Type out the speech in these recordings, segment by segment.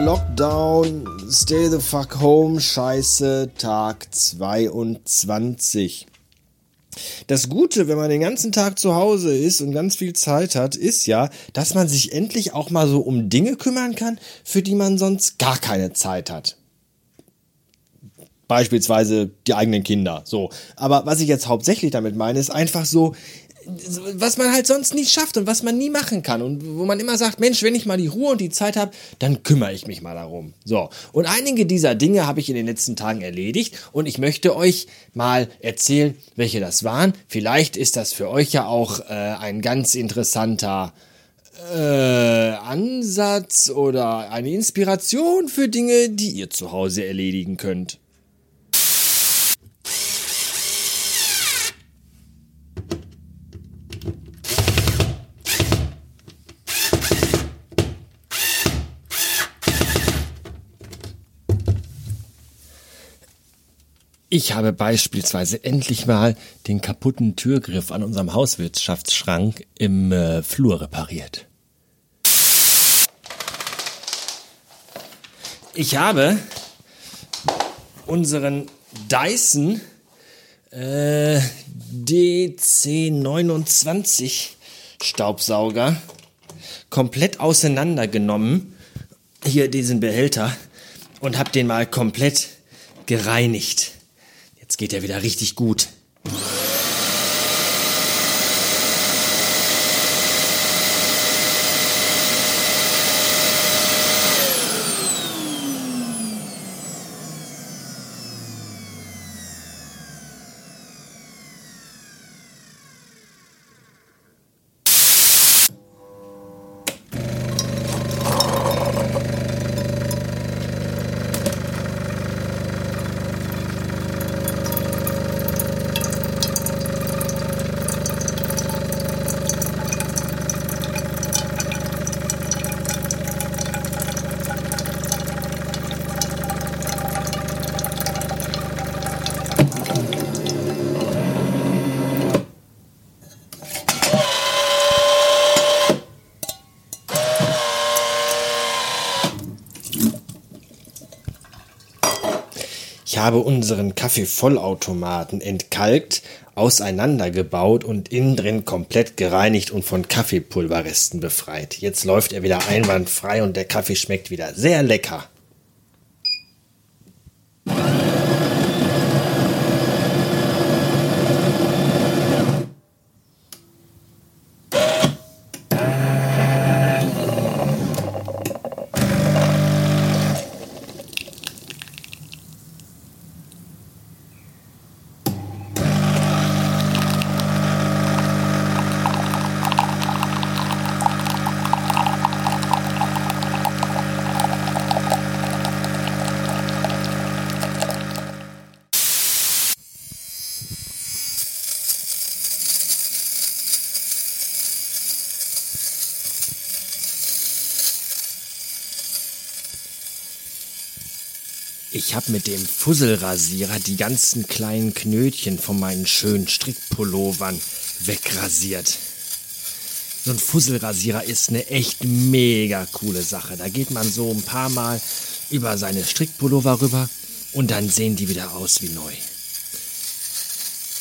Lockdown, Stay the fuck home, Scheiße, Tag 22. Das Gute, wenn man den ganzen Tag zu Hause ist und ganz viel Zeit hat, ist ja, dass man sich endlich auch mal so um Dinge kümmern kann, für die man sonst gar keine Zeit hat. Beispielsweise die eigenen Kinder. So. Aber was ich jetzt hauptsächlich damit meine, ist einfach so, was man halt sonst nie schafft und was man nie machen kann und wo man immer sagt, Mensch, wenn ich mal die Ruhe und die Zeit habe, dann kümmere ich mich mal darum. So, und einige dieser Dinge habe ich in den letzten Tagen erledigt und ich möchte euch mal erzählen, welche das waren. Vielleicht ist das für euch ja auch äh, ein ganz interessanter äh, Ansatz oder eine Inspiration für Dinge, die ihr zu Hause erledigen könnt. Ich habe beispielsweise endlich mal den kaputten Türgriff an unserem Hauswirtschaftsschrank im äh, Flur repariert. Ich habe unseren Dyson äh, DC29 Staubsauger komplett auseinandergenommen, hier diesen Behälter, und habe den mal komplett gereinigt. Jetzt geht er wieder richtig gut. Habe unseren Kaffeevollautomaten entkalkt, auseinandergebaut und innen drin komplett gereinigt und von Kaffeepulverresten befreit. Jetzt läuft er wieder einwandfrei und der Kaffee schmeckt wieder sehr lecker. Ich habe mit dem Fusselrasierer die ganzen kleinen Knötchen von meinen schönen Strickpullovern wegrasiert. So ein Fusselrasierer ist eine echt mega coole Sache. Da geht man so ein paar Mal über seine Strickpullover rüber und dann sehen die wieder aus wie neu.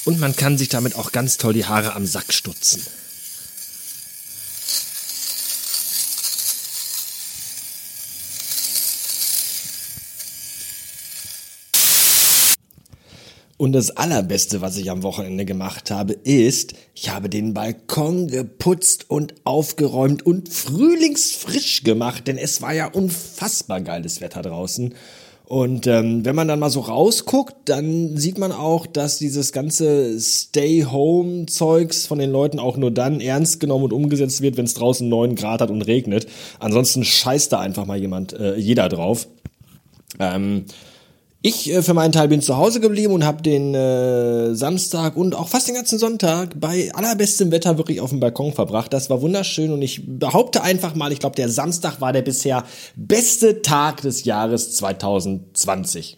Und man kann sich damit auch ganz toll die Haare am Sack stutzen. Und das Allerbeste, was ich am Wochenende gemacht habe, ist, ich habe den Balkon geputzt und aufgeräumt und frühlingsfrisch gemacht, denn es war ja unfassbar geiles Wetter draußen. Und ähm, wenn man dann mal so rausguckt, dann sieht man auch, dass dieses ganze Stay-Home-Zeugs von den Leuten auch nur dann ernst genommen und umgesetzt wird, wenn es draußen neun Grad hat und regnet. Ansonsten scheißt da einfach mal jemand, äh, jeder drauf. Ähm, ich äh, für meinen Teil bin zu Hause geblieben und habe den äh, Samstag und auch fast den ganzen Sonntag bei allerbestem Wetter wirklich auf dem Balkon verbracht. Das war wunderschön und ich behaupte einfach mal, ich glaube, der Samstag war der bisher beste Tag des Jahres 2020.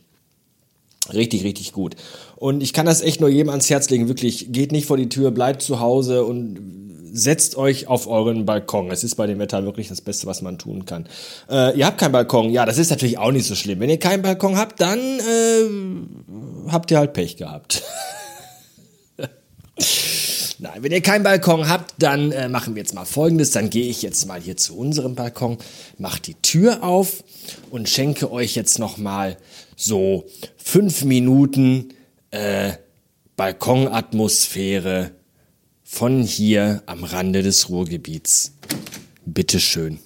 Richtig, richtig gut. Und ich kann das echt nur jedem ans Herz legen. Wirklich, geht nicht vor die Tür, bleibt zu Hause und setzt euch auf euren Balkon. Es ist bei dem Wetter wirklich das Beste, was man tun kann. Äh, ihr habt keinen Balkon. Ja, das ist natürlich auch nicht so schlimm. Wenn ihr keinen Balkon habt, dann äh, habt ihr halt Pech gehabt. Nein, wenn ihr keinen Balkon habt, dann äh, machen wir jetzt mal Folgendes. Dann gehe ich jetzt mal hier zu unserem Balkon, mache die Tür auf und schenke euch jetzt noch mal so fünf Minuten äh, Balkonatmosphäre von hier am Rande des Ruhrgebiets. Bitteschön.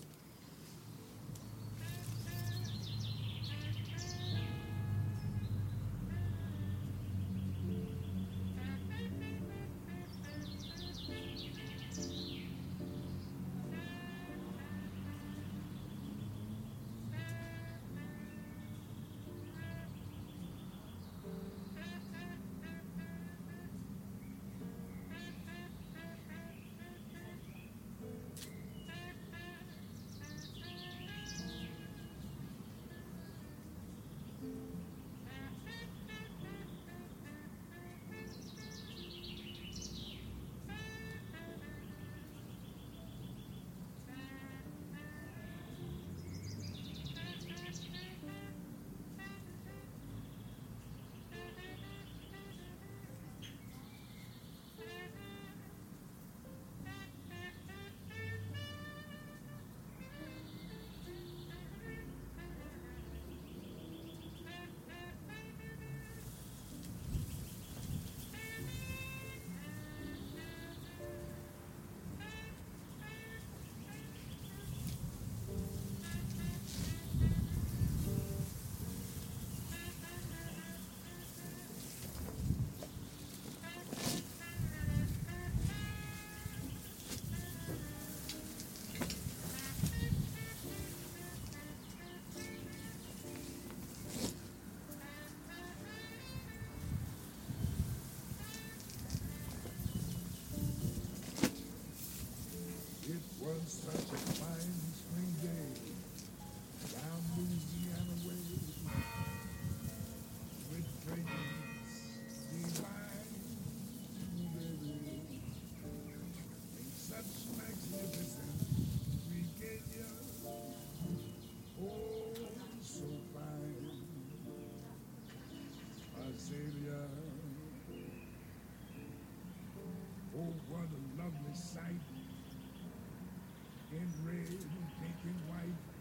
Such a fine spring day down Louisiana way with trains divine, baby. In such magnificent regalia, oh, so fine. Azalea, oh, what a lovely sight taking pink, taking white.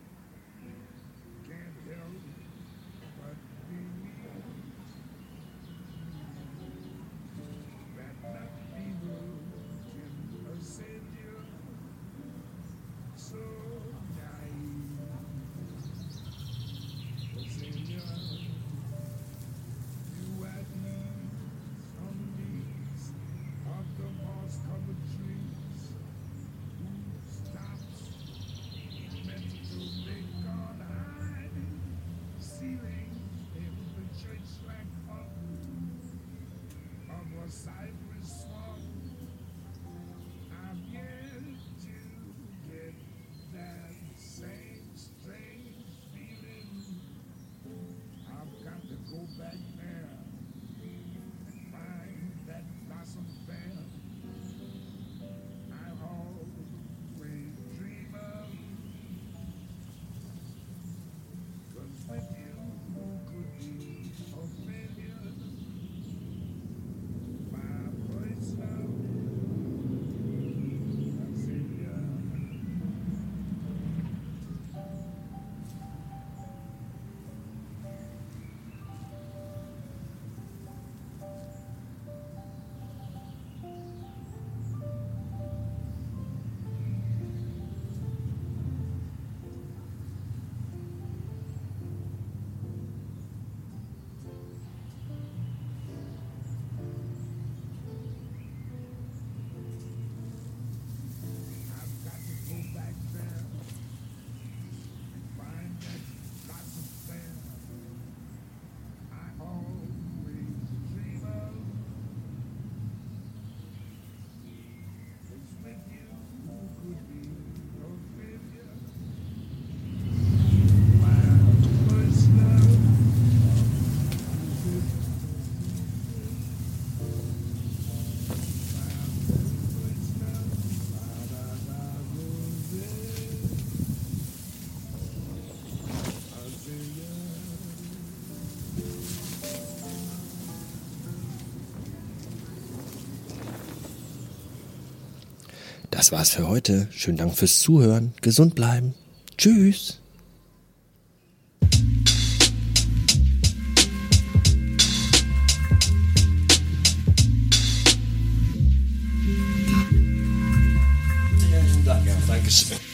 Das war's für heute. Schönen Dank fürs Zuhören. Gesund bleiben. Tschüss. Vielen Dank. Ja, Dankeschön.